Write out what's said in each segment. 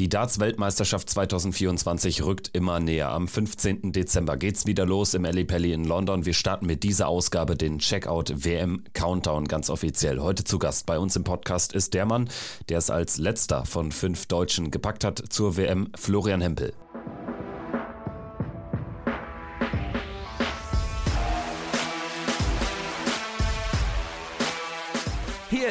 Die Darts-Weltmeisterschaft 2024 rückt immer näher. Am 15. Dezember geht's wieder los im Ali Pelli in London. Wir starten mit dieser Ausgabe den Checkout WM Countdown ganz offiziell. Heute zu Gast bei uns im Podcast ist der Mann, der es als letzter von fünf Deutschen gepackt hat zur WM, Florian Hempel.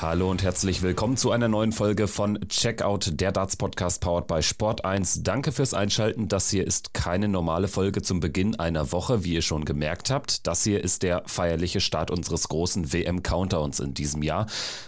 Hallo und herzlich willkommen zu einer neuen Folge von Checkout, der Darts Podcast powered by Sport 1. Danke fürs Einschalten. Das hier ist keine normale Folge zum Beginn einer Woche, wie ihr schon gemerkt habt. Das hier ist der feierliche Start unseres großen WM Countdowns in diesem Jahr.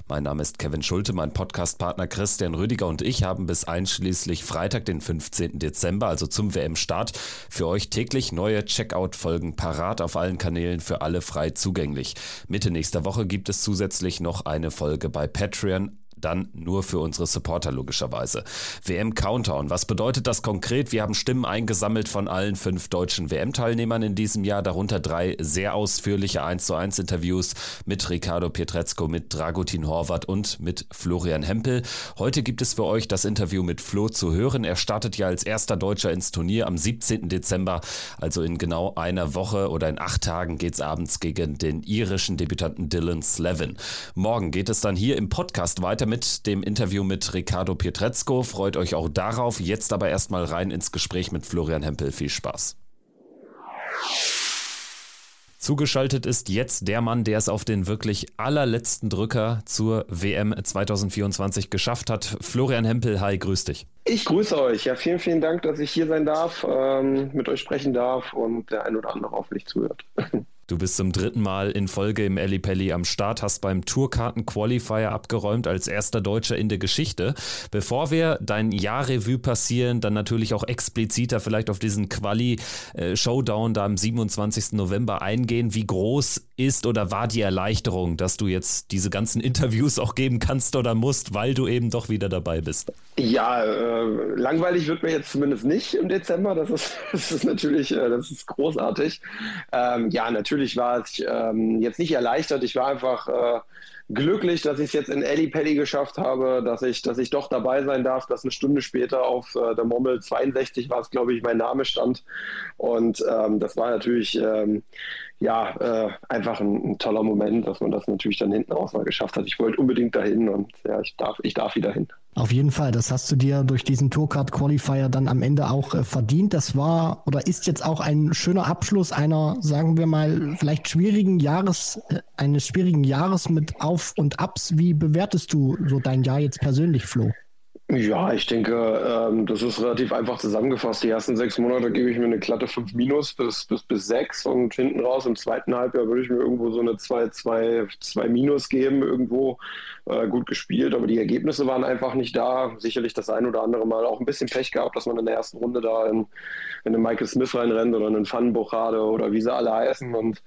Mein Name ist Kevin Schulte, mein Podcastpartner Christian Rüdiger und ich haben bis einschließlich Freitag, den 15. Dezember, also zum WM-Start, für euch täglich neue Checkout-Folgen parat auf allen Kanälen für alle frei zugänglich. Mitte nächster Woche gibt es zusätzlich noch eine Folge Folge bei Patreon dann nur für unsere Supporter logischerweise. WM Countdown. Was bedeutet das konkret? Wir haben Stimmen eingesammelt von allen fünf deutschen WM-Teilnehmern in diesem Jahr, darunter drei sehr ausführliche 1 zu 1 Interviews mit Ricardo Pietrezco, mit Dragutin Horvath und mit Florian Hempel. Heute gibt es für euch das Interview mit Flo zu hören. Er startet ja als erster Deutscher ins Turnier am 17. Dezember, also in genau einer Woche oder in acht Tagen geht es abends gegen den irischen Debütanten Dylan Slevin. Morgen geht es dann hier im Podcast weiter weiter mit dem Interview mit Ricardo Pietrezco. Freut euch auch darauf. Jetzt aber erstmal rein ins Gespräch mit Florian Hempel. Viel Spaß. Zugeschaltet ist jetzt der Mann, der es auf den wirklich allerletzten Drücker zur WM 2024 geschafft hat. Florian Hempel, hi, grüß dich. Ich grüße euch. Ja, vielen, vielen Dank, dass ich hier sein darf, ähm, mit euch sprechen darf und der ein oder andere hoffentlich zuhört. Du bist zum dritten Mal in Folge im Eli Pelli am Start, hast beim Tourkarten-Qualifier abgeräumt als erster Deutscher in der Geschichte. Bevor wir dein Jahrrevue passieren, dann natürlich auch expliziter vielleicht auf diesen Quali-Showdown da am 27. November eingehen. Wie groß ist oder war die Erleichterung, dass du jetzt diese ganzen Interviews auch geben kannst oder musst, weil du eben doch wieder dabei bist? Ja, äh, langweilig wird mir jetzt zumindest nicht im Dezember. Das ist, das ist natürlich, äh, das ist großartig. Ähm, ja, natürlich war ich ähm, jetzt nicht erleichtert. Ich war einfach äh, glücklich, dass ich es jetzt in Ellie Pelli geschafft habe, dass ich, dass ich doch dabei sein darf, dass eine Stunde später auf äh, der Mommel 62 war es, glaube ich, mein Name stand. Und ähm, das war natürlich ähm, ja äh, einfach ein, ein, toller Moment, dass man das natürlich dann hinten raus mal geschafft hat. Ich wollte unbedingt dahin und ja, ich darf, ich darf wieder hin. Auf jeden Fall, das hast du dir durch diesen Tourcard Qualifier dann am Ende auch äh, verdient. Das war oder ist jetzt auch ein schöner Abschluss einer, sagen wir mal, vielleicht schwierigen Jahres, äh, eines schwierigen Jahres mit Auf und Abs. Wie bewertest du so dein Jahr jetzt persönlich, Flo? Ja, ich denke, ähm, das ist relativ einfach zusammengefasst. Die ersten sechs Monate gebe ich mir eine glatte 5 minus bis, bis, bis 6 und hinten raus im zweiten Halbjahr würde ich mir irgendwo so eine 2, 2, 2 minus geben, irgendwo äh, gut gespielt, aber die Ergebnisse waren einfach nicht da. Sicherlich das ein oder andere Mal auch ein bisschen Pech gehabt, dass man in der ersten Runde da in, in den Michael Smith reinrennt oder in den Pfannenbuchade oder wie sie alle heißen und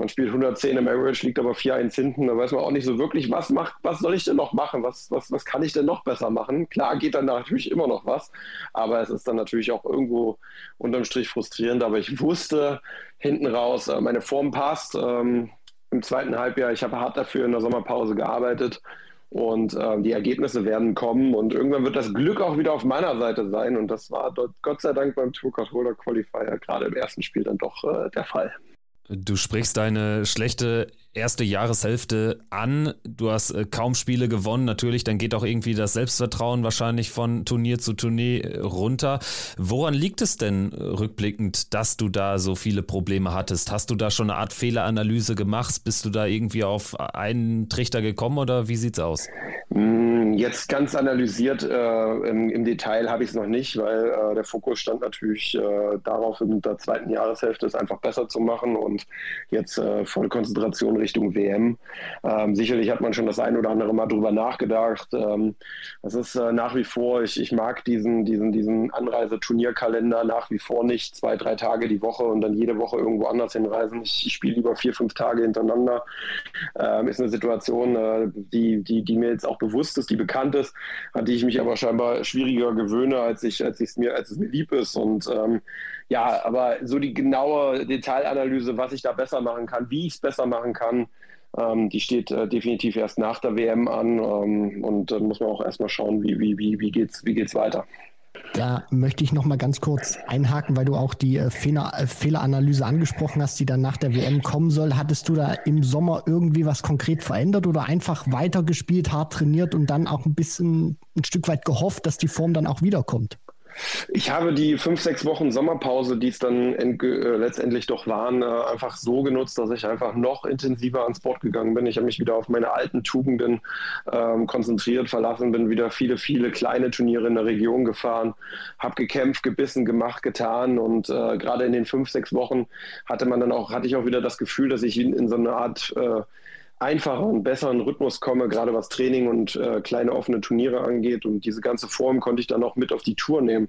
man spielt 110 im Average, liegt aber 4-1 hinten. Da weiß man auch nicht so wirklich, was macht, was soll ich denn noch machen? Was, was, was kann ich denn noch besser machen? Klar geht dann natürlich immer noch was, aber es ist dann natürlich auch irgendwo unterm Strich frustrierend. Aber ich wusste hinten raus, äh, meine Form passt. Ähm, Im zweiten Halbjahr, ich habe hart dafür in der Sommerpause gearbeitet und äh, die Ergebnisse werden kommen und irgendwann wird das Glück auch wieder auf meiner Seite sein und das war dort Gott sei Dank beim Tour Controller Qualifier gerade im ersten Spiel dann doch äh, der Fall. Du sprichst deine schlechte erste Jahreshälfte an. Du hast äh, kaum Spiele gewonnen. Natürlich, dann geht auch irgendwie das Selbstvertrauen wahrscheinlich von Turnier zu Turnier äh, runter. Woran liegt es denn äh, rückblickend, dass du da so viele Probleme hattest? Hast du da schon eine Art Fehleranalyse gemacht? Bist du da irgendwie auf einen Trichter gekommen oder wie sieht's aus? Mm, jetzt ganz analysiert äh, im, im, Detail habe ich es noch nicht, weil äh, der Fokus stand natürlich äh, darauf, in der zweiten Jahreshälfte es einfach besser zu machen und jetzt voll Konzentration Richtung WM. Ähm, sicherlich hat man schon das ein oder andere Mal drüber nachgedacht. Ähm, das ist äh, nach wie vor, ich, ich mag diesen, diesen, diesen Anreiseturnierkalender nach wie vor nicht, zwei, drei Tage die Woche und dann jede Woche irgendwo anders hinreisen. Ich, ich spiele lieber vier, fünf Tage hintereinander. Ähm, ist eine Situation, äh, die, die, die mir jetzt auch bewusst ist, die bekannt ist, an die ich mich aber scheinbar schwieriger gewöhne, als ich, als es mir, als es mir lieb ist. Und ähm, ja, aber so die genaue Detailanalyse, was ich da besser machen kann, wie ich es besser machen kann, Ähm, die steht äh, definitiv erst nach der WM an ähm, und dann muss man auch erstmal schauen, wie, wie, wie, wie geht es wie geht's weiter. Da möchte ich noch mal ganz kurz einhaken, weil du auch die äh, Fehler, äh, Fehleranalyse angesprochen hast, die dann nach der WM kommen soll. Hattest du da im Sommer irgendwie was konkret verändert oder einfach weitergespielt, hart trainiert und dann auch ein bisschen ein Stück weit gehofft, dass die Form dann auch wiederkommt? Ich habe die fünf, sechs Wochen Sommerpause, die es dann äh, letztendlich doch waren, äh, einfach so genutzt, dass ich einfach noch intensiver ans Sport gegangen bin. Ich habe mich wieder auf meine alten Tugenden ähm, konzentriert, verlassen, bin wieder viele, viele kleine Turniere in der Region gefahren, habe gekämpft, gebissen, gemacht, getan und äh, gerade in den fünf, sechs Wochen hatte man dann auch, hatte ich auch wieder das Gefühl, dass ich in, in so eine Art äh, einfacheren, besseren Rhythmus komme, gerade was Training und äh, kleine offene Turniere angeht. Und diese ganze Form konnte ich dann auch mit auf die Tour nehmen.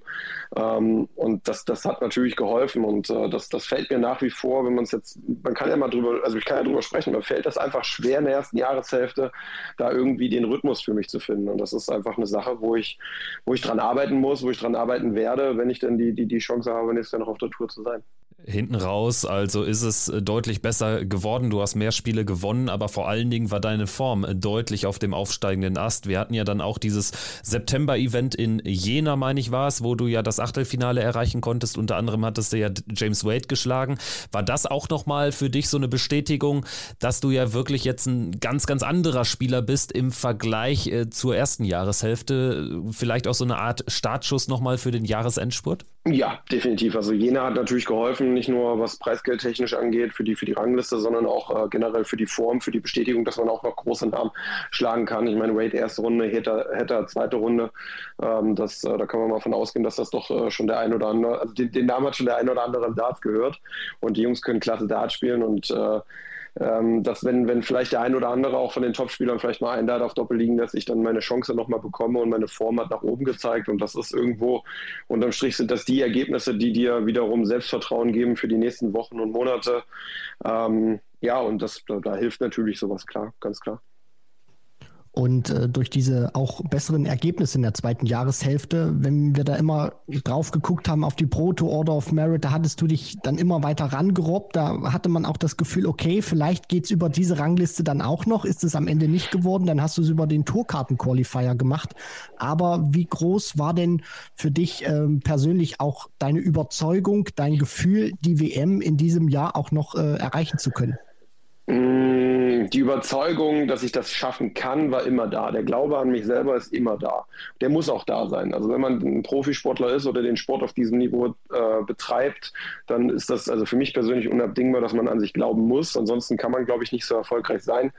Ähm, und das, das hat natürlich geholfen. Und äh, das, das fällt mir nach wie vor, wenn man es jetzt, man kann ja mal drüber, also ich kann ja drüber sprechen, mir fällt das einfach schwer in der ersten Jahreshälfte, da irgendwie den Rhythmus für mich zu finden. Und das ist einfach eine Sache, wo ich, wo ich dran arbeiten muss, wo ich dran arbeiten werde, wenn ich dann die, die, die Chance habe, nächstes Jahr noch auf der Tour zu sein hinten raus. Also ist es äh, deutlich besser geworden. Du hast mehr Spiele gewonnen, aber vor allen Dingen war deine Form äh, deutlich auf dem aufsteigenden Ast. Wir hatten ja dann auch dieses September-Event in Jena, meine ich war es, wo du ja das Achtelfinale erreichen konntest. Unter anderem hattest du ja James Wade geschlagen. War das auch nochmal für dich so eine Bestätigung, dass du ja wirklich jetzt ein ganz, ganz anderer Spieler bist im Vergleich äh, zur ersten Jahreshälfte? Vielleicht auch so eine Art Startschuss nochmal für den Jahresendspurt? Ja, definitiv. Also Jena hat natürlich geholfen, nicht nur was preisgeldtechnisch angeht für die, für die Rangliste, sondern auch äh, generell für die Form, für die Bestätigung, dass man auch noch große Namen schlagen kann. Ich meine, Wade erste Runde, Hatter, zweite Runde. Ähm, das, äh, da kann man mal von ausgehen, dass das doch äh, schon der ein oder andere, also den, den, Namen hat schon der ein oder andere im Darts gehört. Und die Jungs können klasse Darts spielen und äh, ähm, dass wenn, wenn vielleicht der ein oder andere auch von den Topspielern vielleicht mal einen Dart auf Doppel liegen, dass ich dann meine Chance nochmal bekomme und meine Form hat nach oben gezeigt und das ist irgendwo unterm Strich sind das die Ergebnisse, die dir wiederum Selbstvertrauen geben für die nächsten Wochen und Monate. Ähm, ja, und das, da, da hilft natürlich sowas, klar, ganz klar. Und äh, durch diese auch besseren Ergebnisse in der zweiten Jahreshälfte, wenn wir da immer drauf geguckt haben auf die Proto Order of Merit, da hattest du dich dann immer weiter rangerobbt. Da hatte man auch das Gefühl, okay, vielleicht geht's über diese Rangliste dann auch noch. Ist es am Ende nicht geworden, dann hast du es über den Tourkarten-Qualifier gemacht. Aber wie groß war denn für dich ähm, persönlich auch deine Überzeugung, dein Gefühl, die WM in diesem Jahr auch noch äh, erreichen zu können? Mm, die Überzeugung, dass ich das schaffen kann, war immer da. Der Glaube an mich selber ist immer da. Der muss auch da sein. Also wenn man ein Profisportler ist oder den Sport auf diesem Niveau äh, betreibt, dann ist das also für mich persönlich unabdingbar, dass man an sich glauben muss. Ansonsten kann man, glaube ich, nicht so erfolgreich sein.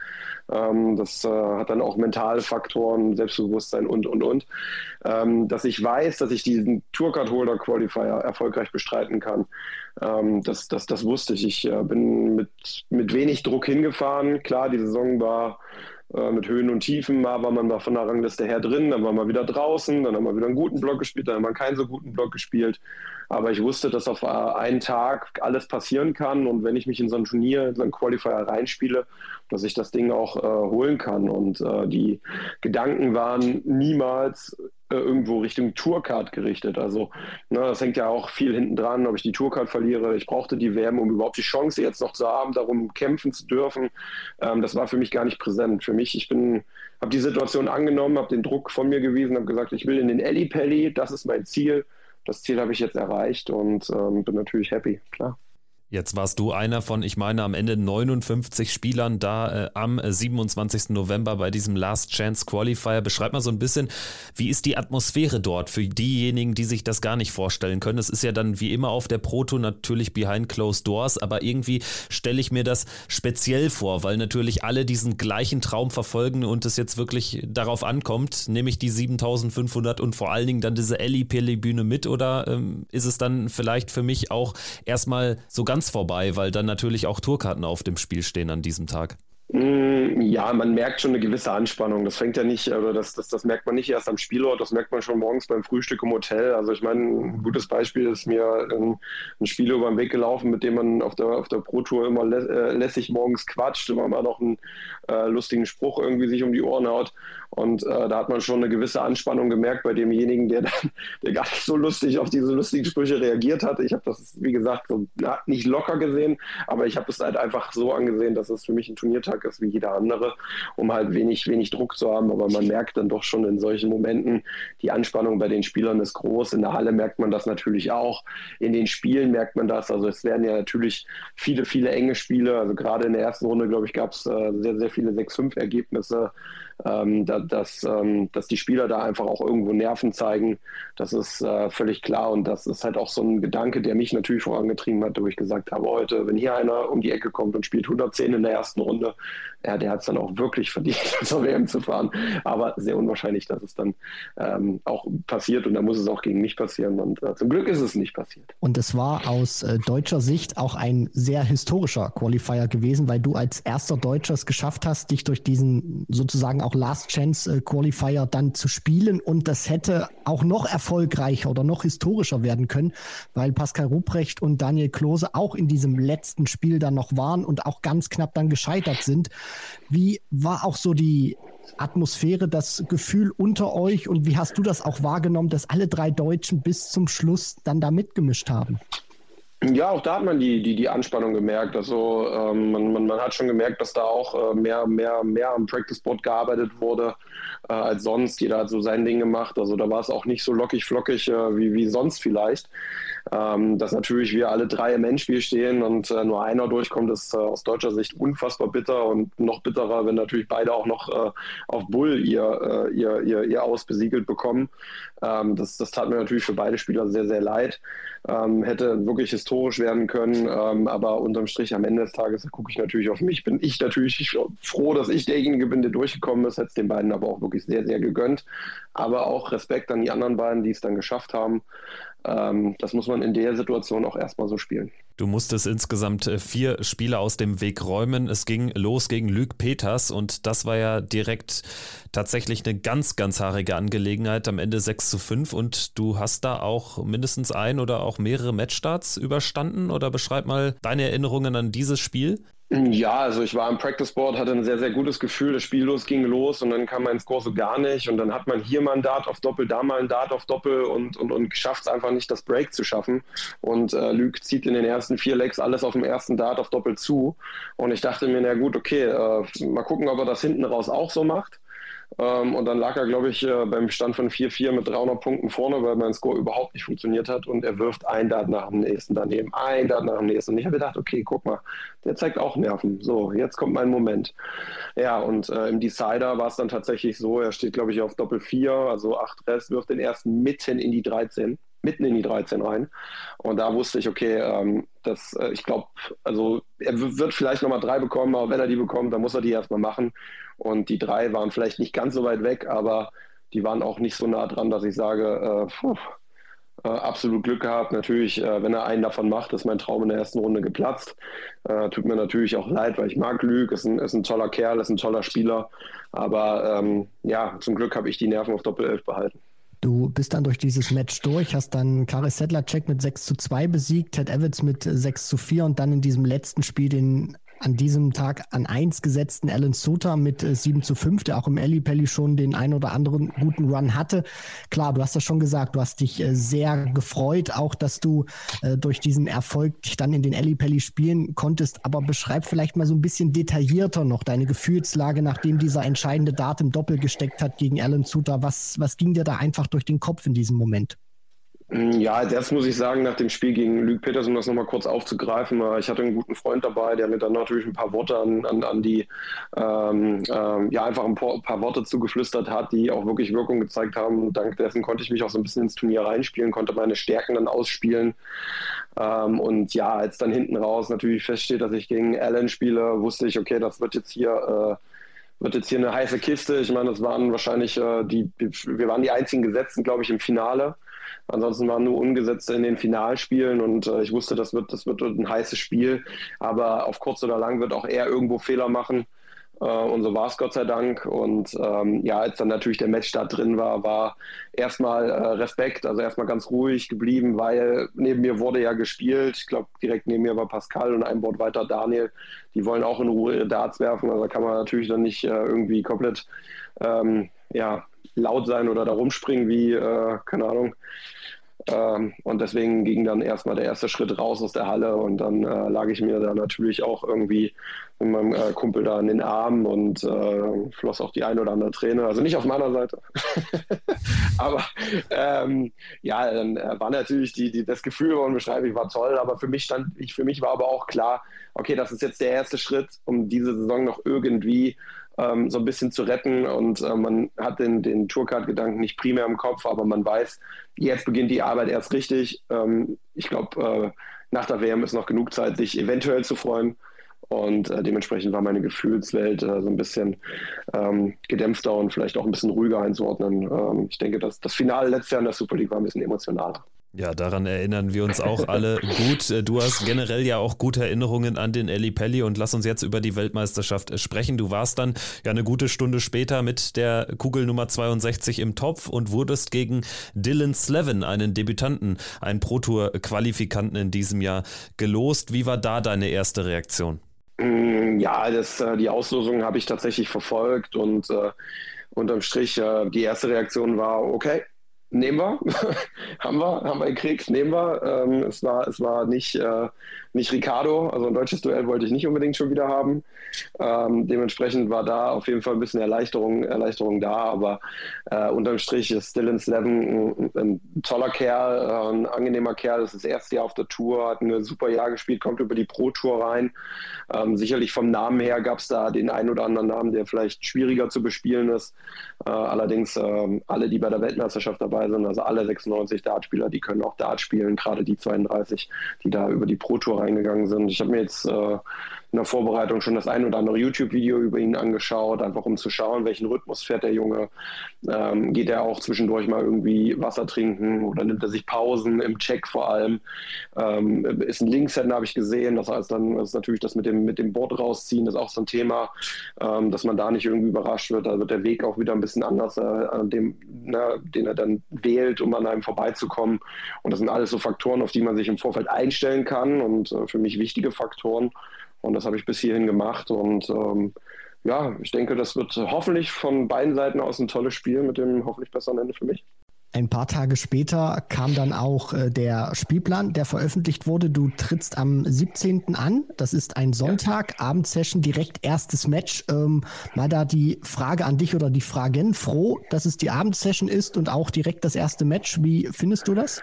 Ähm, das äh, hat dann auch mentale Faktoren, Selbstbewusstsein und, und, und. Ähm, dass ich weiß, dass ich diesen Tourcard Holder Qualifier erfolgreich bestreiten kann. Ähm, das, das, das wusste ich. Ich äh, bin mit, mit wenig Druck hingefahren. Klar, die Saison war äh, mit Höhen und Tiefen. Mal war man da von der Rangliste her drin, dann war man wieder draußen, dann haben wir wieder einen guten Block gespielt, dann haben wir keinen so guten Block gespielt. Aber ich wusste, dass auf äh, einen Tag alles passieren kann und wenn ich mich in so ein Turnier, in so ein Qualifier reinspiele, dass ich das Ding auch äh, holen kann. Und äh, die Gedanken waren niemals äh, irgendwo Richtung Tourcard gerichtet. Also ne, das hängt ja auch viel hinten dran, ob ich die Tourcard verliere. Ich brauchte die WM, um überhaupt die Chance jetzt noch zu haben, darum kämpfen zu dürfen. Ähm, das war für mich gar nicht präsent. Für mich, ich bin, habe die Situation angenommen, habe den Druck von mir gewiesen, habe gesagt, ich will in den Elli Pelli, das ist mein Ziel das Ziel habe ich jetzt erreicht und ähm, bin natürlich happy, klar. Jetzt warst du einer von, ich meine, am Ende 59 Spielern da äh, am 27. November bei diesem Last Chance Qualifier. Beschreib mal so ein bisschen, wie ist die Atmosphäre dort für diejenigen, die sich das gar nicht vorstellen können? Es ist ja dann wie immer auf der Proto natürlich behind closed doors, aber irgendwie stelle ich mir das speziell vor, weil natürlich alle diesen gleichen Traum verfolgen und es jetzt wirklich darauf ankommt, nämlich die 7500 und vor allen Dingen dann diese Ellie-Pelli-Bühne mit oder ähm, ist es dann vielleicht für mich auch erstmal so ganz ganz vorbei, weil dann natürlich auch Tourkarten auf dem Spiel stehen an diesem Tag. Mm, ja, man merkt schon eine gewisse Anspannung. Das fängt ja nicht, oder das, das, das merkt man nicht erst am Spielort, das merkt man schon morgens beim Frühstück im Hotel. Also ich meine, ein gutes Beispiel ist mir ein, ein Spieler über den Weg gelaufen, mit dem man auf der, auf der Pro Tour immer lä äh, lässig morgens quatscht, immer mal noch einen äh, lustigen Spruch irgendwie sich um die Ohren haut. Und äh, da hat man schon eine gewisse Anspannung gemerkt bei demjenigen, der dann, der gar nicht so lustig auf diese lustigen Sprüche reagiert hat. Ich habe das, wie gesagt, so, nicht locker gesehen, aber ich habe es halt einfach so angesehen, dass es für mich ein Turniertag Tag ist wie jeder andere, um halt wenig, wenig Druck zu haben. Aber man merkt dann doch schon in solchen Momenten, die Anspannung bei den Spielern ist groß. In der Halle merkt man das natürlich auch. In den Spielen merkt man das. Also es werden ja natürlich viele, viele enge Spiele. Also gerade in der ersten Runde, glaube ich, gab es äh, sehr, sehr viele 6-5-Ergebnisse ähm, da, dass, ähm, dass die Spieler da einfach auch irgendwo Nerven zeigen. Das ist äh, völlig klar und das ist halt auch so ein Gedanke, der mich natürlich vorangetrieben hat, wo ich gesagt habe, heute, wenn hier einer um die Ecke kommt und spielt 110 in der ersten Runde, ja, der hat es dann auch wirklich verdient, zur WM zu fahren. Aber sehr unwahrscheinlich, dass es dann ähm, auch passiert und da muss es auch gegen mich passieren. Und äh, zum Glück ist es nicht passiert. Und es war aus äh, deutscher Sicht auch ein sehr historischer Qualifier gewesen, weil du als erster Deutscher es geschafft hast, dich durch diesen sozusagen auch Last Chance äh, Qualifier dann zu spielen. Und das hätte auch noch erfolgreicher oder noch historischer werden können, weil Pascal Ruprecht und Daniel Klose auch in diesem letzten Spiel dann noch waren und auch ganz knapp dann gescheitert sind. Wie war auch so die Atmosphäre, das Gefühl unter euch und wie hast du das auch wahrgenommen, dass alle drei Deutschen bis zum Schluss dann da mitgemischt haben? Ja, auch da hat man die, die, die Anspannung gemerkt. Also ähm, man, man, man hat schon gemerkt, dass da auch äh, mehr, mehr, mehr am Practice Board gearbeitet wurde äh, als sonst. Jeder hat so sein Ding gemacht. Also da war es auch nicht so lockig, flockig äh, wie, wie sonst vielleicht. Ähm, dass natürlich wir alle drei im Endspiel stehen und äh, nur einer durchkommt, ist äh, aus deutscher Sicht unfassbar bitter und noch bitterer, wenn natürlich beide auch noch äh, auf Bull ihr, ihr, ihr, ihr Aus besiegelt bekommen. Ähm, das, das tat mir natürlich für beide Spieler sehr, sehr leid. Ähm, hätte wirklich historisch werden können, ähm, aber unterm Strich am Ende des Tages gucke ich natürlich auf mich. Bin ich natürlich froh, dass ich derjenige bin, der durchgekommen ist. Hätte es den beiden aber auch wirklich sehr, sehr gegönnt. Aber auch Respekt an die anderen beiden, die es dann geschafft haben ähm, das muss man in der Situation auch erstmal so spielen. Du musstest insgesamt äh, vier Spiele aus dem Weg räumen. Es ging los gegen Luc Peters und das war ja direkt tatsächlich eine ganz, ganz haarige Angelegenheit. Am Ende 6 zu 5 und du hast da auch mindestens ein oder auch mehrere Matchstarts überstanden oder beschreib mal deine Erinnerungen an dieses Spiel. Ja, also ich war im Practice Board, hatte ein sehr, sehr gutes Gefühl. Das Spiel los ging los und dann kam mein Score so gar nicht. Und dann hat man hier mal ein Dart auf Doppel, da mal ein Dart auf Doppel und, und, und schafft es einfach nicht, das Break zu schaffen. Und äh, Luke zieht in den ersten vier Legs alles auf dem ersten Dart auf Doppel zu. Und ich dachte mir, na gut, okay, äh, mal gucken, ob er das hinten raus auch so macht. Ähm, und dann lag er, glaube ich, äh, beim Stand von 4-4 mit 300 Punkten vorne, weil mein Score überhaupt nicht funktioniert hat. Und er wirft ein Dart nach dem nächsten daneben, ein Dart nach dem nächsten. Und ich habe gedacht, okay, guck mal, der zeigt auch Nerven. So, jetzt kommt mein Moment. Ja, und äh, im Decider war es dann tatsächlich so, er steht, glaube ich, auf Doppel 4, also 8 Rest, wirft den ersten mitten in die 13 mitten in die 13 rein. Und da wusste ich, okay, ähm, das, äh, ich glaube, also er wird vielleicht nochmal drei bekommen, aber wenn er die bekommt, dann muss er die erstmal machen. Und die drei waren vielleicht nicht ganz so weit weg, aber die waren auch nicht so nah dran, dass ich sage, äh, puh, äh, absolut Glück gehabt. Natürlich, äh, wenn er einen davon macht, ist mein Traum in der ersten Runde geplatzt. Äh, tut mir natürlich auch leid, weil ich mag Lüg, ist ein, ist ein toller Kerl, ist ein toller Spieler. Aber ähm, ja, zum Glück habe ich die Nerven auf Doppel 11 behalten. Du bist dann durch dieses Match durch, hast dann Karis Sedlacek mit 6 zu 2 besiegt, Ted Evans mit 6 zu 4 und dann in diesem letzten Spiel den an diesem Tag an 1 gesetzten Alan Suter mit äh, 7 zu 5, der auch im Pelli schon den ein oder anderen guten Run hatte. Klar, du hast das schon gesagt, du hast dich äh, sehr gefreut, auch dass du äh, durch diesen Erfolg dich dann in den Pelli spielen konntest. Aber beschreib vielleicht mal so ein bisschen detaillierter noch deine Gefühlslage, nachdem dieser entscheidende Dart im Doppel gesteckt hat gegen Alan Suter. Was, was ging dir da einfach durch den Kopf in diesem Moment? Ja, als erstes muss ich sagen, nach dem Spiel gegen Luke Peters, um das nochmal kurz aufzugreifen, äh, ich hatte einen guten Freund dabei, der mir dann natürlich ein paar Worte an, an, an die, ähm, ähm, ja, einfach ein paar, paar, Worte zugeflüstert hat, die auch wirklich Wirkung gezeigt haben. dank dessen konnte ich mich auch so ein bisschen ins Turnier reinspielen, konnte meine Stärken dann ausspielen. Ähm, und ja, als dann hinten raus natürlich feststeht, dass ich gegen Allen spiele, wusste ich, okay, das wird jetzt hier. Äh, wird jetzt hier eine heiße Kiste. Ich meine, das waren wahrscheinlich äh, die, wir waren die einzigen Gesetzten, glaube ich, im Finale. Ansonsten waren nur Ungesetzte in den Finalspielen und äh, ich wusste, das wird, das wird ein heißes Spiel. Aber auf kurz oder lang wird auch er irgendwo Fehler machen. Äh, und so war es Gott sei Dank. Und ähm, ja, als dann natürlich der Matchstart drin war, war erstmal äh, Respekt, also erstmal ganz ruhig geblieben, weil neben mir wurde ja gespielt. Ich glaube, direkt neben mir war Pascal und ein Wort weiter Daniel. Die wollen auch in Ruhe ihre Darts werfen. Also da kann man natürlich dann nicht äh, irgendwie komplett ähm, ja, laut sein oder da rumspringen wie, äh, keine Ahnung, Ähm, und deswegen ging dann erstmal der erste Schritt raus aus der Halle und dann äh, lag ich mir da natürlich auch irgendwie mit meinem äh, Kumpel da in den Armen und äh, floss auch die ein oder andere Träne. Also nicht auf meiner Seite. aber ähm, ja, dann äh, war natürlich die, die, das Gefühl unbeschreiblich, war toll, aber für mich stand, ich, für mich war aber auch klar, okay, das ist jetzt der erste Schritt, um diese Saison noch irgendwie ähm, so ein bisschen zu retten. Und äh, man hat den, den Tourcard-Gedanken nicht primär im Kopf, aber man weiß, jetzt beginnt die Arbeit erst richtig. Ähm, ich glaube, äh, nach der WM ist noch genug Zeit, sich eventuell zu freuen. Und äh, dementsprechend war meine Gefühlswelt äh, so ein bisschen ähm, gedämpfter und vielleicht auch ein bisschen ruhiger einzuordnen. Ähm, ich denke, dass das Finale letztes Jahr in der Super League war ein bisschen emotionaler. Ja, daran erinnern wir uns auch alle gut. Äh, du hast generell ja auch gute Erinnerungen an den Eli Pelli und lass uns jetzt über die Weltmeisterschaft sprechen. Du warst dann ja eine gute Stunde später mit der Kugel Nummer 62 im Topf und wurdest gegen Dylan Slevin, einen Debütanten, einen Pro Tour Qualifikanten in diesem Jahr gelost. Wie war da deine erste Reaktion? Mm, ja, das, äh, die Auslosung habe ich tatsächlich verfolgt und äh, unterm Strich äh, die erste Reaktion war okay nehmen wir, haben wir, haben wir gekriegt, nehmen wir. Ähm, es war, es war nicht, äh, nicht Ricardo, also ein deutsches Duell wollte ich nicht unbedingt schon wieder haben. Ähm, dementsprechend war da auf jeden Fall ein bisschen Erleichterung, Erleichterung da, aber äh, unterm Strich ist Dylan Slevin ein, ein, toller Kerl, äh, ein angenehmer Kerl, das ist das erste Jahr auf der Tour, hat ein super Jahr gespielt, kommt über die Pro-Tour rein. Ähm, sicherlich vom Namen her gab es da den einen oder anderen Namen, der vielleicht schwieriger zu bespielen ist. Äh, allerdings äh, alle, die bei der Weltmeisterschaft dabei sind, also alle 96 Dartspieler, die können auch Dart spielen, gerade die 32, die da über die Pro-Tour reingegangen sind. Ich habe mir jetzt äh, in der Vorbereitung schon das ein oder andere YouTube-Video über ihn angeschaut, einfach um zu schauen, welchen Rhythmus fährt der Junge. Ähm, geht er auch zwischendurch mal irgendwie Wasser trinken oder nimmt er sich Pausen im Check vor allem? Ähm, ist ein Linkshänder, habe ich gesehen. Das heißt, dann ist natürlich das mit dem, mit dem Board rausziehen, das ist auch so ein Thema, ähm, dass man da nicht irgendwie überrascht wird. Da wird der Weg auch wieder ein bisschen anders, äh, dem, na, den er dann wählt, um an einem vorbeizukommen. Und das sind alles so Faktoren, auf die man sich im Vorfeld einstellen kann und äh, für mich wichtige Faktoren. Und das habe ich bis hierhin gemacht. Und ähm, ja, ich denke, das wird hoffentlich von beiden Seiten aus ein tolles Spiel mit dem hoffentlich besseren Ende für mich. Ein paar Tage später kam dann auch äh, der Spielplan, der veröffentlicht wurde. Du trittst am 17. an. Das ist ein Sonntag, ja. Abendsession, direkt erstes Match. Ähm, mal da die Frage an dich oder die Fragen. Froh, dass es die Abendsession ist und auch direkt das erste Match. Wie findest du das?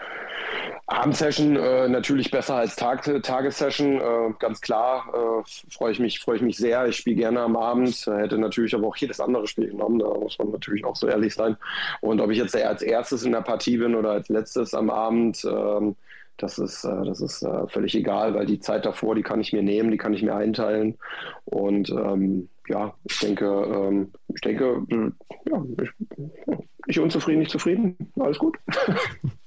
Abendsession äh, natürlich besser als Tag Tagessession, äh, ganz klar. Äh, Freue ich mich, ich mich sehr. Ich spiele gerne am Abend. Hätte natürlich aber auch jedes andere Spiel genommen. Da muss man natürlich auch so ehrlich sein. Und ob ich jetzt als erstes in der Partie bin oder als letztes am Abend, ähm, das ist, äh, das ist äh, völlig egal, weil die Zeit davor, die kann ich mir nehmen, die kann ich mir einteilen. Und ähm, ja, ich denke, ähm, ich denke, ja, ich, nicht unzufrieden, nicht zufrieden. Alles gut.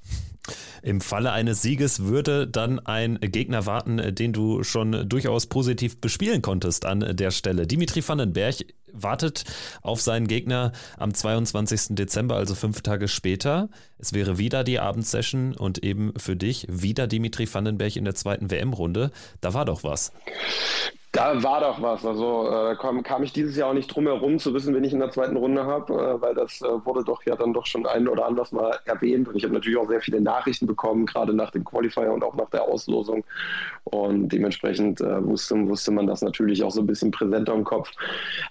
Im Falle eines Sieges würde dann ein Gegner warten, den du schon durchaus positiv bespielen konntest an der Stelle. Dimitri Vandenberg wartet auf seinen Gegner am 22. Dezember, also fünf Tage später. Es wäre wieder die Abendsession und eben für dich wieder Dimitri Vandenberg in der zweiten WM-Runde. Da war doch was. Da war doch was. Also äh, kam, kam, ich dieses Jahr auch nicht drum herum zu wissen, wen ich in der zweiten Runde habe, äh, weil das äh, wurde doch ja dann doch schon ein oder anders mal erwähnt. Und ich habe natürlich auch sehr viele Nachrichten bekommen, gerade nach dem Qualifier und auch nach der Auslosung. Und dementsprechend äh, wusste, wusste man das natürlich auch so ein bisschen präsenter im Kopf.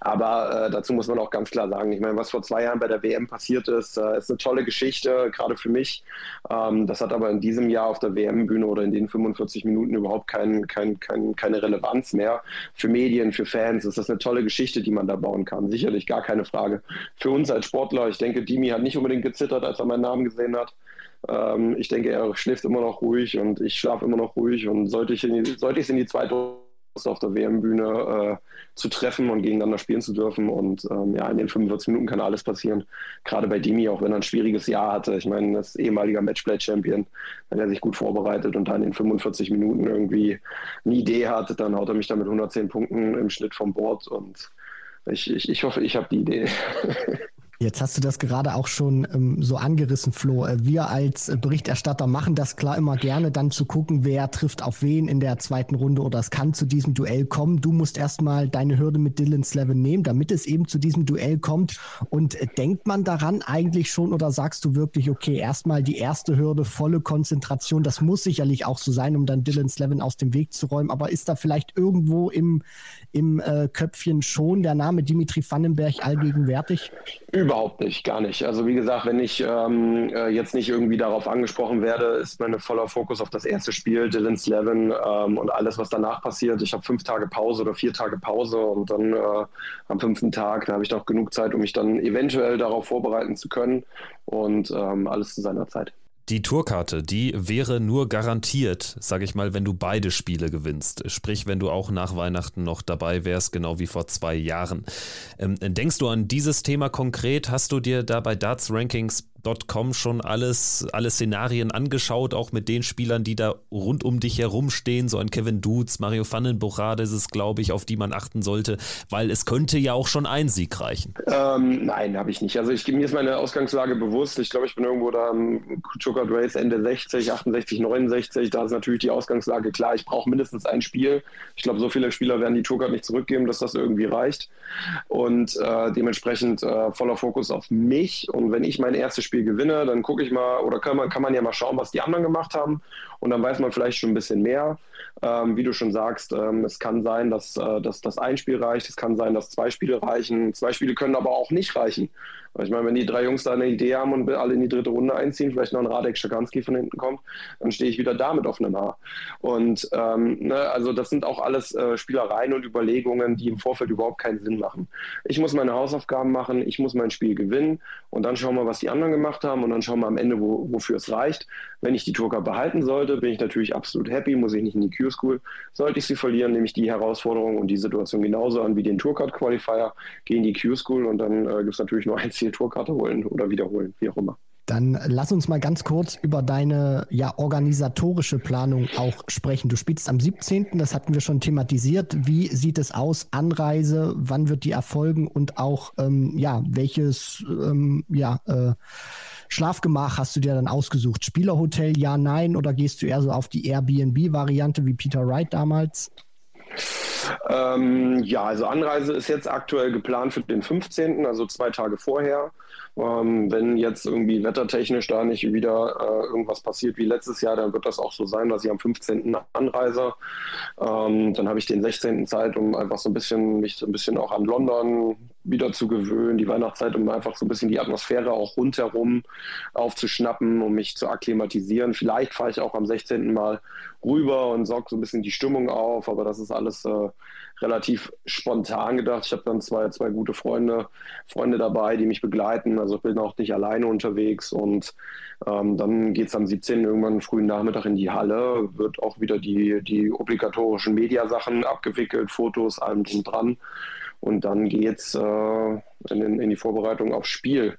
Aber äh, dazu muss man auch ganz klar sagen, ich meine, was vor zwei Jahren bei der WM passiert ist, äh, ist eine tolle Geschichte, gerade für mich. Ähm, das hat aber in diesem Jahr auf der WM-Bühne oder in den 45 Minuten überhaupt kein, kein, kein, keine Relevanz mehr für Medien, für Fans ist das eine tolle Geschichte, die man da bauen kann. Sicherlich, gar keine Frage. Für uns als Sportler, ich denke, Dimi hat nicht unbedingt gezittert, als er meinen Namen gesehen hat. Ähm, ich denke, er schläft immer noch ruhig und ich schlafe immer noch ruhig. Und sollte ich, in die, sollte ich es in die zweite auf der WM-Bühne äh, zu treffen und gegeneinander spielen zu dürfen. Und ähm, ja, in den 45 Minuten kann alles passieren. Gerade bei Dimi, auch wenn er ein schwieriges Jahr hatte. Ich meine, das ehemaliger Matchplay-Champion, wenn er sich gut vorbereitet und dann in 45 Minuten irgendwie eine Idee hat, dann haut er mich da mit 110 Punkten im Schnitt vom Board. Und ich, ich, ich hoffe, ich habe die Idee. Jetzt hast du das gerade auch schon ähm, so angerissen, Flo. Äh, wir als Berichterstatter machen das klar immer gerne, dann zu gucken, wer trifft auf wen in der zweiten Runde oder es kann zu diesem Duell kommen. Du musst erstmal deine Hürde mit Dylan Slevin nehmen, damit es eben zu diesem Duell kommt. Und äh, denkt man daran eigentlich schon oder sagst du wirklich, okay, erstmal die erste Hürde, volle Konzentration, das muss sicherlich auch so sein, um dann Dylan Slevin aus dem Weg zu räumen. Aber ist da vielleicht irgendwo im, im äh, Köpfchen schon der Name Dimitri Vandenberg allgegenwärtig? Überhaupt nicht, gar nicht. Also wie gesagt, wenn ich ähm, äh, jetzt nicht irgendwie darauf angesprochen werde, ist mein voller Fokus auf das erste Spiel, Dylan Slevin ähm, und alles, was danach passiert. Ich habe fünf Tage Pause oder vier Tage Pause und dann äh, am fünften Tag, da habe ich noch genug Zeit, um mich dann eventuell darauf vorbereiten zu können und ähm, alles zu seiner Zeit. Die Tourkarte, die wäre nur garantiert, sage ich mal, wenn du beide Spiele gewinnst. Sprich, wenn du auch nach Weihnachten noch dabei wärst, genau wie vor zwei Jahren. Ähm, denkst du an dieses Thema konkret? Hast du dir da bei Darts Rankings Com schon alles, alle Szenarien angeschaut, auch mit den Spielern, die da rund um dich herumstehen, so ein Kevin Dutz, Mario Vandenbuchade ist es, glaube ich, auf die man achten sollte, weil es könnte ja auch schon ein Sieg reichen. Ähm, nein, habe ich nicht. Also ich, mir ist meine Ausgangslage bewusst. Ich glaube, ich bin irgendwo da am Chukat Race Ende 60, 68, 69. Da ist natürlich die Ausgangslage klar. Ich brauche mindestens ein Spiel. Ich glaube, so viele Spieler werden die Tourcard nicht zurückgeben, dass das irgendwie reicht. Und äh, dementsprechend äh, voller Fokus auf mich. Und wenn ich mein erstes Spiel Spiel gewinne, dann gucke ich mal oder kann man, kann man ja mal schauen, was die anderen gemacht haben und dann weiß man vielleicht schon ein bisschen mehr. Ähm, wie du schon sagst, ähm, es kann sein, dass, äh, dass das ein Spiel reicht, es kann sein, dass zwei Spiele reichen. Zwei Spiele können aber auch nicht reichen. Ich meine, wenn die drei Jungs da eine Idee haben und alle in die dritte Runde einziehen, vielleicht noch ein Radek Schaganski von hinten kommt, dann stehe ich wieder da mit offenem Haar. Und ähm, ne, also das sind auch alles äh, Spielereien und Überlegungen, die im Vorfeld überhaupt keinen Sinn machen. Ich muss meine Hausaufgaben machen, ich muss mein Spiel gewinnen und dann schauen wir, was die anderen gemacht haben und dann schauen wir am Ende, wo, wofür es reicht. Wenn ich die Tourka behalten sollte, bin ich natürlich absolut happy, muss ich nicht in die Q-School. Sollte ich sie verlieren, nehme ich die Herausforderung und die Situation genauso an wie den Tourcard Qualifier, gehe in die Q-School und dann äh, gibt es natürlich nur ein Ziel Zieltourkarte holen oder wiederholen, wie auch immer. Dann lass uns mal ganz kurz über deine ja, organisatorische Planung auch sprechen. Du spielst am 17., das hatten wir schon thematisiert. Wie sieht es aus? Anreise, wann wird die erfolgen und auch, ähm, ja, welches ähm, ja, äh, Schlafgemach hast du dir dann ausgesucht? Spielerhotel, ja, nein? Oder gehst du eher so auf die Airbnb-Variante wie Peter Wright damals? Ähm, ja, also Anreise ist jetzt aktuell geplant für den 15., also zwei Tage vorher. Ähm, wenn jetzt irgendwie wettertechnisch da nicht wieder äh, irgendwas passiert wie letztes Jahr, dann wird das auch so sein, dass ich am 15. anreise. Ähm, dann habe ich den 16. Zeit, um einfach so ein bisschen mich so ein bisschen auch an London wieder zu gewöhnen, die Weihnachtszeit, um einfach so ein bisschen die Atmosphäre auch rundherum aufzuschnappen, um mich zu akklimatisieren. Vielleicht fahre ich auch am 16. Mal rüber und sorge so ein bisschen die Stimmung auf, aber das ist alles äh, relativ spontan gedacht. Ich habe dann zwei, zwei gute Freunde, Freunde dabei, die mich begleiten. Also ich bin auch nicht alleine unterwegs und ähm, dann geht es am 17. irgendwann frühen Nachmittag in die Halle, wird auch wieder die, die obligatorischen Mediasachen abgewickelt, Fotos, allem drum dran. Und dann geht's äh, in, in, die Vorbereitung aufs Spiel.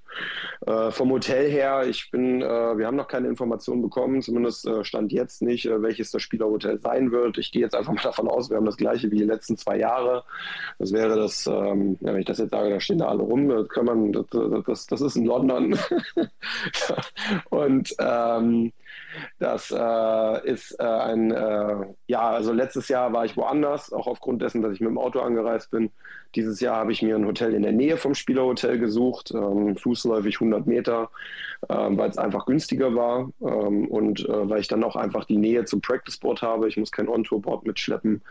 Äh, vom Hotel her, ich bin, äh, wir haben noch keine Informationen bekommen, zumindest äh, stand jetzt nicht, äh, welches das Spielerhotel sein wird. Ich gehe jetzt einfach mal davon aus, wir haben das gleiche wie die letzten zwei Jahre. Das wäre das, ähm, ja, wenn ich das jetzt sage, da stehen da alle rum, das kann man, das, das, das ist in London. Und ähm, das äh, ist äh, ein, äh, ja, also letztes Jahr war ich woanders, auch aufgrund dessen, dass ich mit dem Auto angereist bin. Dieses Jahr habe ich mir ein Hotel in der Nähe vom Spielerhotel gesucht, ähm, fußläufig 100 Meter, ähm, weil es einfach günstiger war ähm, und äh, weil ich dann auch einfach die Nähe zum Practice Board habe. Ich muss kein On-Tour-Board mitschleppen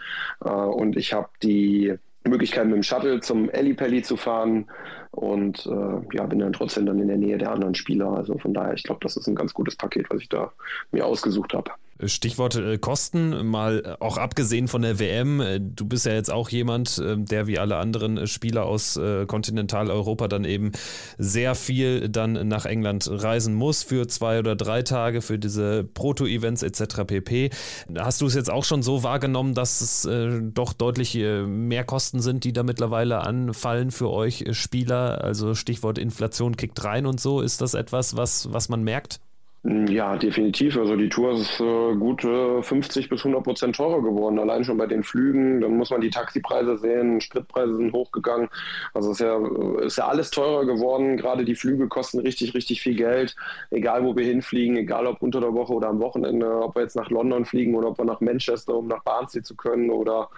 äh, und ich habe die Möglichkeit mit dem Shuttle zum Ellipelli zu fahren und äh, ja, bin dann trotzdem dann in der Nähe der anderen Spieler. Also von daher, ich glaube, das ist ein ganz gutes Paket, was ich da mir ausgesucht habe. Stichwort äh, Kosten, mal äh, auch abgesehen von der WM. Äh, du bist ja jetzt auch jemand, der wie alle anderen Spieler aus Kontinentaleuropa dann eben sehr viel dann nach England reisen muss für zwei oder drei Tage für diese Proto-Events etc. pp. Hast du es jetzt auch schon so wahrgenommen, dass es doch deutlich mehr Kosten sind, die da mittlerweile anfallen für euch Spieler? Also Stichwort Inflation kickt rein und so. Ist das etwas, was, was man merkt? Mm, ja, definitiv. Also die Tour ist äh, gut äh, 50 bis 100 Prozent teurer geworden. Allein schon bei den Flügen. Dann muss man die Taxipreise sehen. Spritpreise sind hochgegangen. Also ist ja, ist ja alles teurer geworden. Gerade die Flüge kosten richtig, richtig viel Geld. Egal, wo wir hinfliegen, egal ob unter der Woche oder am Wochenende, ob wir jetzt nach London fliegen oder ob wir nach Manchester, um nach Barnsley zu können oder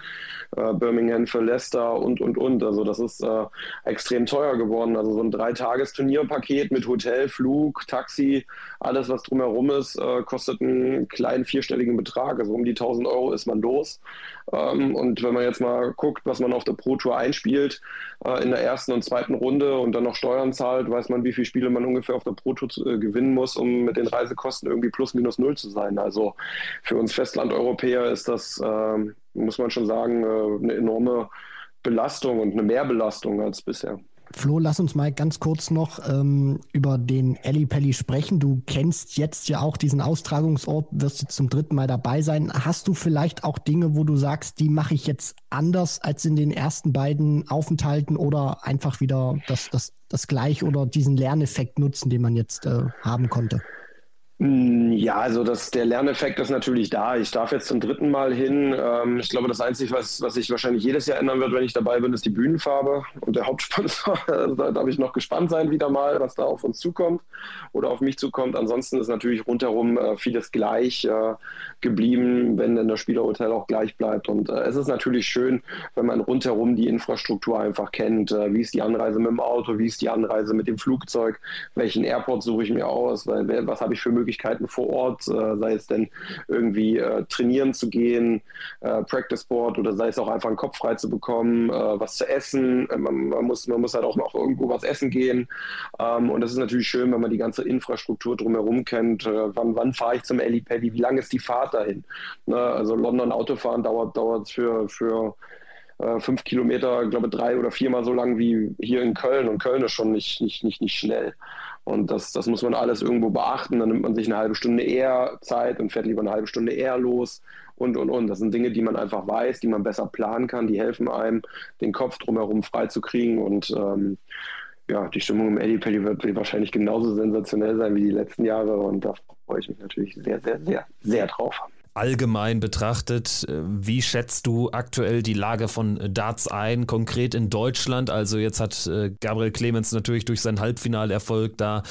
äh, Birmingham für Leicester und, und, und. Also das ist äh, extrem teuer geworden. Also so ein Dreitagesturnierpaket mit Hotel, Flug, Taxi, alles, was was drumherum ist, äh, kostet einen kleinen vierstelligen Betrag. Also um die 1000 Euro ist man los. Ähm, und wenn man jetzt mal guckt, was man auf der Pro Tour einspielt äh, in der ersten und zweiten Runde und dann noch Steuern zahlt, weiß man, wie viele Spiele man ungefähr auf der Pro Tour äh, gewinnen muss, um mit den Reisekosten irgendwie plus minus null zu sein. Also für uns Festlandeuropäer ist das, ähm, muss man schon sagen, äh, eine enorme Belastung und eine Mehrbelastung als bisher. Flo, lass uns mal ganz kurz noch ähm, über den Ellipelli sprechen. Du kennst jetzt ja auch diesen Austragungsort, wirst jetzt zum dritten Mal dabei sein. Hast du vielleicht auch Dinge, wo du sagst, die mache ich jetzt anders als in den ersten beiden Aufenthalten oder einfach wieder das, das, das gleich oder diesen Lerneffekt nutzen, den man jetzt äh, haben konnte? Hm, ja, also das, der Lerneffekt ist natürlich da. Ich darf jetzt zum dritten Mal hin. Ähm, ich glaube, das Einzige, was, was sich wahrscheinlich jedes Jahr ändern wird, wenn ich dabei bin, ist die Bühnenfarbe und der Hauptsponsor. Also da darf ich noch gespannt sein wieder mal, was da auf uns zukommt oder auf mich zukommt. Ansonsten ist natürlich rundherum äh, vieles gleich äh, geblieben, wenn denn das Spielerhotel auch gleich bleibt. Und äh, es ist natürlich schön, wenn man rundherum die Infrastruktur einfach kennt. Äh, wie ist die Anreise mit dem Auto? Wie ist die Anreise mit dem Flugzeug? Welchen Airport suche ich mir aus? Was habe ich für Möglichkeiten? Möglichkeiten vor Ort, äh, sei es denn irgendwie äh, trainieren zu gehen, äh, Practice Sport oder sei es auch einfach einen Kopf frei zu bekommen, was zu essen. Man, man, muss, man muss halt auch noch irgendwo was essen gehen. Ähm, und das ist natürlich schön, wenn man die ganze Infrastruktur drumherum kennt. wann wann fahre ich zum Paddy? Wie lange ist die Fahrt dahin? Ne? Also London Autofahren dauert, dauert für, für fünf Kilometer, glaube drei oder viermal so lang wie hier in Köln. Und Köln ist schon nicht, nicht, nicht, nicht schnell. Und das, das muss man alles irgendwo beachten. Dann nimmt man sich eine halbe Stunde eher Zeit und fährt lieber eine halbe Stunde eher los und, und, und. Das sind Dinge, die man einfach weiß, die man besser planen kann, die helfen einem, den Kopf drumherum freizukriegen. Und ähm, ja, die Stimmung im Eddie Pelli wird wahrscheinlich genauso sensationell sein wie die letzten Jahre. Und da freue ich mich natürlich sehr, sehr, sehr, sehr drauf allgemein betrachtet, äh, wie schätzt du aktuell die Lage von Darts ein, konkret in Deutschland? Also jetzt hat äh, Gabriel Clemens natürlich durch seinen Halbfinalerfolg da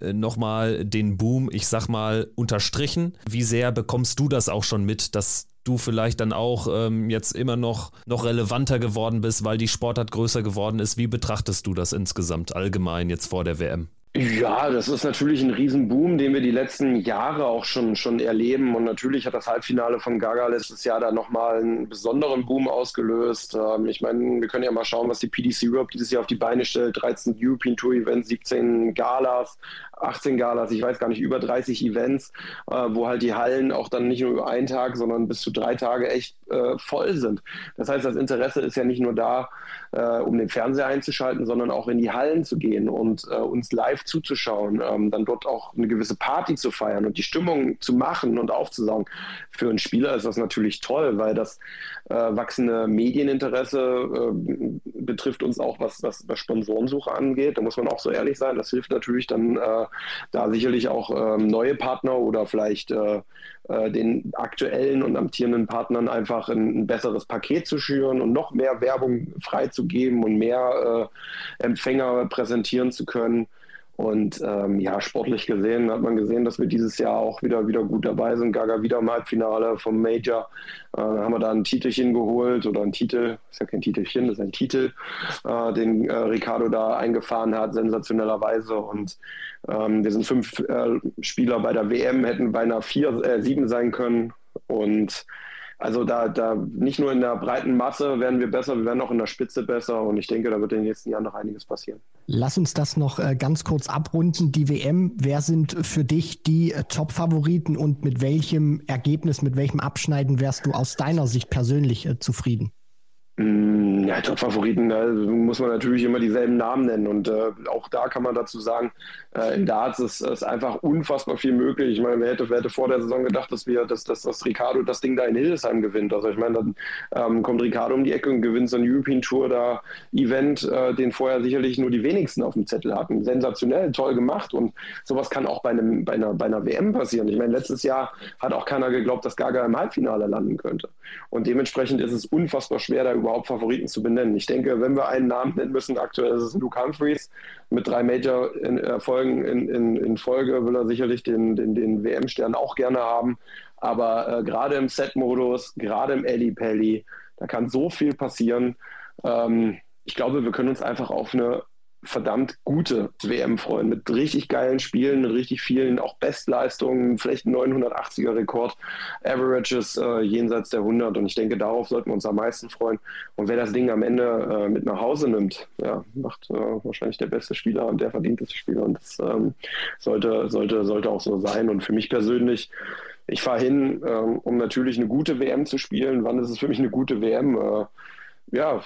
äh, nochmal den Boom, ich sag mal, unterstrichen. Wie sehr bekommst du das auch schon mit, dass du vielleicht dann auch ähm, jetzt immer noch, noch relevanter geworden bist, weil die Sportart größer geworden ist? Wie betrachtest du das insgesamt allgemein jetzt vor der WM? Ja, das ist natürlich ein Riesenboom, den wir die letzten Jahre auch schon, schon erleben. Und natürlich hat das Halbfinale von Gaga letztes Jahr da nochmal einen besonderen Boom ausgelöst. Ähm, ich meine, wir können ja mal schauen, was die PDC Europe dieses Jahr auf die Beine stellt. 13 European Tour Events, 17 Galas, 18 Galas, ich weiß gar nicht, über 30 Events, äh, wo halt die Hallen auch dann nicht nur über einen Tag, sondern bis zu drei Tage echt äh, voll sind. Das heißt, das Interesse ist ja nicht nur da, äh, um den Fernseher einzuschalten, sondern auch in die Hallen zu gehen und äh, uns live zuzuschauen, ähm, dann dort auch eine gewisse Party zu feiern und die Stimmung zu machen und aufzusaugen. Für einen Spieler ist das natürlich toll, weil das äh, wachsende Medieninteresse äh, betrifft uns auch, was, was, was Sponsorensuche angeht. Da muss man auch so ehrlich sein. Das hilft natürlich dann äh, da sicherlich auch ähm, neue Partner oder vielleicht äh, äh, den aktuellen und amtierenden Partnern einfach ein, ein, besseres Paket zu schüren und noch mehr Werbung freizugeben und mehr äh, Empfänger präsentieren zu können. Und ähm, ja, sportlich gesehen hat man gesehen, dass wir dieses Jahr auch wieder, wieder gut dabei sind. Gaga wieder im Halbfinale vom Major. Äh, haben wir da ein Titelchen geholt oder ein Titel, ist ja kein Titelchen, das ist ein Titel, äh, den äh, Ricardo da eingefahren hat, sensationellerweise. Und ähm, wir sind fünf äh, Spieler bei der WM, hätten beinahe vier, äh, sieben sein können. Und also da, da nicht nur in der breiten Masse werden wir besser, wir werden auch in der Spitze besser und ich denke, da wird in den nächsten Jahren noch einiges passieren. Lass uns das noch äh, ganz kurz abrunden. Die WM, wer sind für dich die äh, Top-Favoriten und mit welchem Ergebnis, mit welchem Abschneiden wärst du aus deiner Sicht persönlich äh, zufrieden? Mm, ja, Top-Favoriten, da muss man natürlich immer dieselben Namen nennen. Und äh, auch da kann man dazu sagen, äh, in Darts ist, ist einfach unfassbar viel möglich. Ich meine, wer hätte, wer hätte vor der Saison gedacht, dass wir, dass, dass, dass Ricardo das Ding da in Hildesheim gewinnt. Also ich meine, dann ähm, kommt Ricardo um die Ecke und gewinnt so ein European Tour da Event, äh, den vorher sicherlich nur die wenigsten auf dem Zettel hatten. Sensationell, toll gemacht. Und sowas kann auch bei, einem, bei, einer, bei einer WM passieren. Ich meine, letztes Jahr hat auch keiner geglaubt, dass Gaga im Halbfinale landen könnte. Und dementsprechend ist es unfassbar schwer, da überhaupt Favoriten zu benennen. Ich denke, wenn wir einen Namen nennen müssen, aktuell ist es Luke Humphreys. Mit drei Major-Erfolgen in, in, in, Folge will er sicherlich den, den, den WM-Stern auch gerne haben. Aber äh, gerade im Set-Modus, gerade im Ellie Pelli, da kann so viel passieren. Ähm, ich glaube, wir können uns einfach auf eine verdammt gute WM freuen, mit richtig geilen Spielen, mit richtig vielen auch Bestleistungen, vielleicht 980er Rekord, Averages äh, jenseits der 100 und ich denke, darauf sollten wir uns am meisten freuen. Und wer das Ding am Ende äh, mit nach Hause nimmt, ja, macht äh, wahrscheinlich der beste Spieler und der verdienteste Spieler und das ähm, sollte, sollte, sollte auch so sein und für mich persönlich ich fahre hin, ähm, um natürlich eine gute WM zu spielen. Wann ist es für mich eine gute WM? Äh, ja,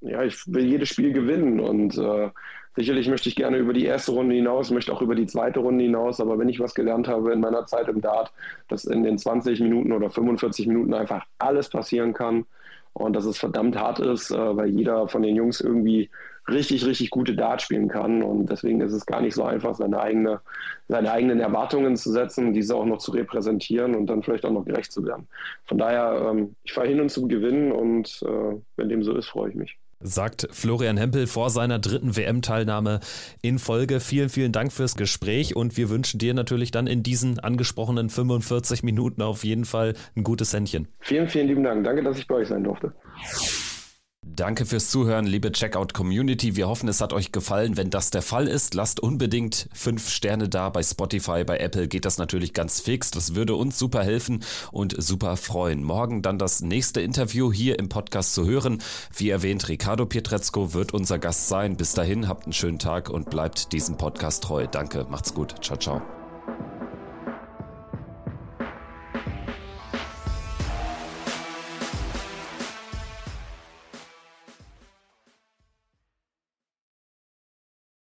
ja, ich will jedes Spiel gewinnen und äh, sicherlich möchte ich gerne über die erste Runde hinaus, möchte auch über die zweite Runde hinaus, aber wenn ich was gelernt habe in meiner Zeit im Dart, dass in den 20 Minuten oder 45 Minuten einfach alles passieren kann und dass es verdammt hart ist, äh, weil jeder von den Jungs irgendwie richtig, richtig gute Dart spielen kann. Und deswegen ist es gar nicht so einfach, seine, eigene, seine eigenen Erwartungen zu setzen, diese auch noch zu repräsentieren und dann vielleicht auch noch gerecht zu werden. Von daher, ähm, ich fahre hin und zum Gewinnen und äh, wenn dem so ist, freue ich mich sagt Florian Hempel vor seiner dritten WM-Teilnahme in Folge. Vielen, vielen Dank fürs Gespräch und wir wünschen dir natürlich dann in diesen angesprochenen 45 Minuten auf jeden Fall ein gutes Händchen. Vielen, vielen lieben Dank. Danke, dass ich bei euch sein durfte. Danke fürs Zuhören, liebe Checkout Community. Wir hoffen, es hat euch gefallen. Wenn das der Fall ist, lasst unbedingt fünf Sterne da. Bei Spotify, bei Apple geht das natürlich ganz fix. Das würde uns super helfen und super freuen. Morgen dann das nächste Interview hier im Podcast zu hören. Wie erwähnt, Ricardo Pietrezco wird unser Gast sein. Bis dahin, habt einen schönen Tag und bleibt diesem Podcast treu. Danke, macht's gut. Ciao, ciao.